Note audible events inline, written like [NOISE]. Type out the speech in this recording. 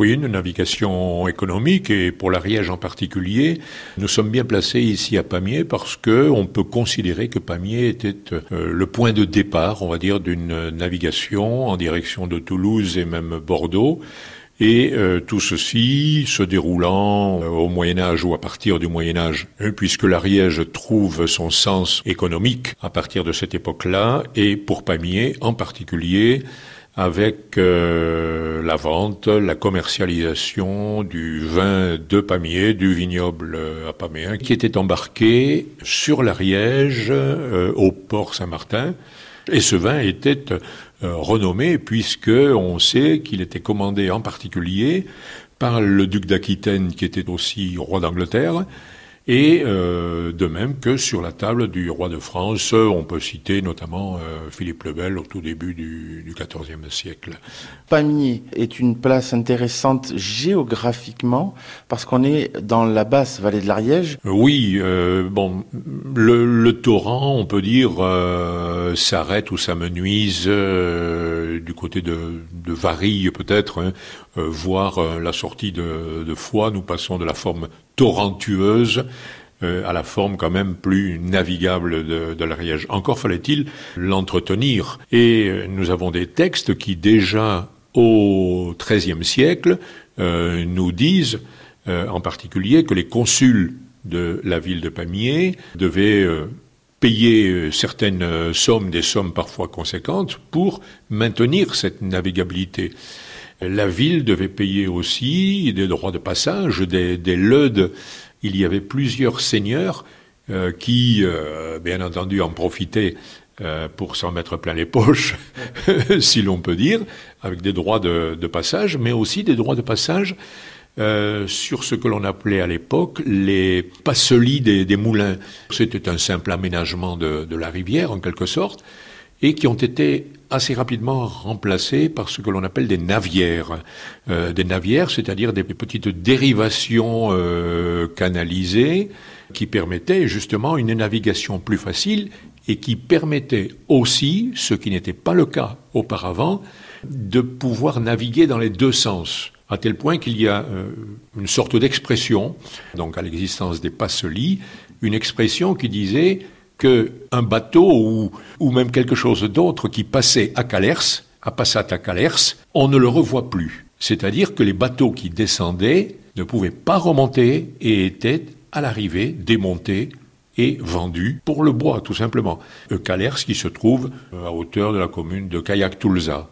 Oui, une navigation économique et pour l'Ariège en particulier, nous sommes bien placés ici à Pamiers parce que on peut considérer que Pamiers était euh, le point de départ, on va dire, d'une navigation en direction de Toulouse et même Bordeaux. Et euh, tout ceci se déroulant euh, au Moyen Âge ou à partir du Moyen Âge, puisque l'Ariège trouve son sens économique à partir de cette époque-là, et pour Pamiers en particulier, avec euh, la vente, la commercialisation du vin de Pamiers, du vignoble à Pamiers, qui était embarqué sur l'Ariège au port Saint-Martin. Et ce vin était euh, renommé puisque on sait qu'il était commandé en particulier par le duc d'Aquitaine qui était aussi roi d'Angleterre et euh, de même que sur la table du roi de France, on peut citer notamment euh, Philippe le Bel au tout début du, XIVe siècle. Pamiers est une place intéressante géographiquement parce qu'on est dans la basse vallée de l'Ariège. Oui, euh, bon, le, torrent, on peut dire, s'arrête ou s'amenuise du côté de, de Varilles peut-être, hein, voire la sortie de, de Foix. Nous passons de la forme torrentueuse euh, à la forme quand même plus navigable de, l'Ariège. Encore fallait-il l'entretenir. Et euh, nous avons des textes qui déjà au XIIIe siècle euh, nous disent en particulier que les consuls de la ville de Pamiers devaient payer certaines sommes, des sommes parfois conséquentes, pour maintenir cette navigabilité. La ville devait payer aussi des droits de passage, des, des leudes. Il y avait plusieurs seigneurs euh, qui, euh, bien entendu, en profitaient euh, pour s'en mettre plein les poches, [LAUGHS] si l'on peut dire, avec des droits de, passage, mais aussi des droits de passage sur ce que l'on appelait à l'époque les passelies des, moulins. C'était un simple aménagement de, de, la rivière, en quelque sorte, et qui ont été assez rapidement remplacés par ce que l'on appelle des navières. Euh, des navières, c'est-à-dire des petites dérivations euh, canalisées qui permettaient justement une navigation plus facile et qui permettaient aussi, ce qui n'était pas le cas auparavant, de pouvoir naviguer dans les deux sens à tel point qu'il y a euh, une sorte d'expression, donc à l'existence des passelies, une expression qui disait qu'un bateau ou, même quelque chose d'autre qui passait à Calers, à Passat à Calers, on ne le revoit plus. C'est-à-dire que les bateaux qui descendaient ne pouvaient pas remonter et étaient à l'arrivée démontés et vendus pour le bois, tout simplement. Calers qui se trouve à hauteur de la commune de Kayak-Tulsa.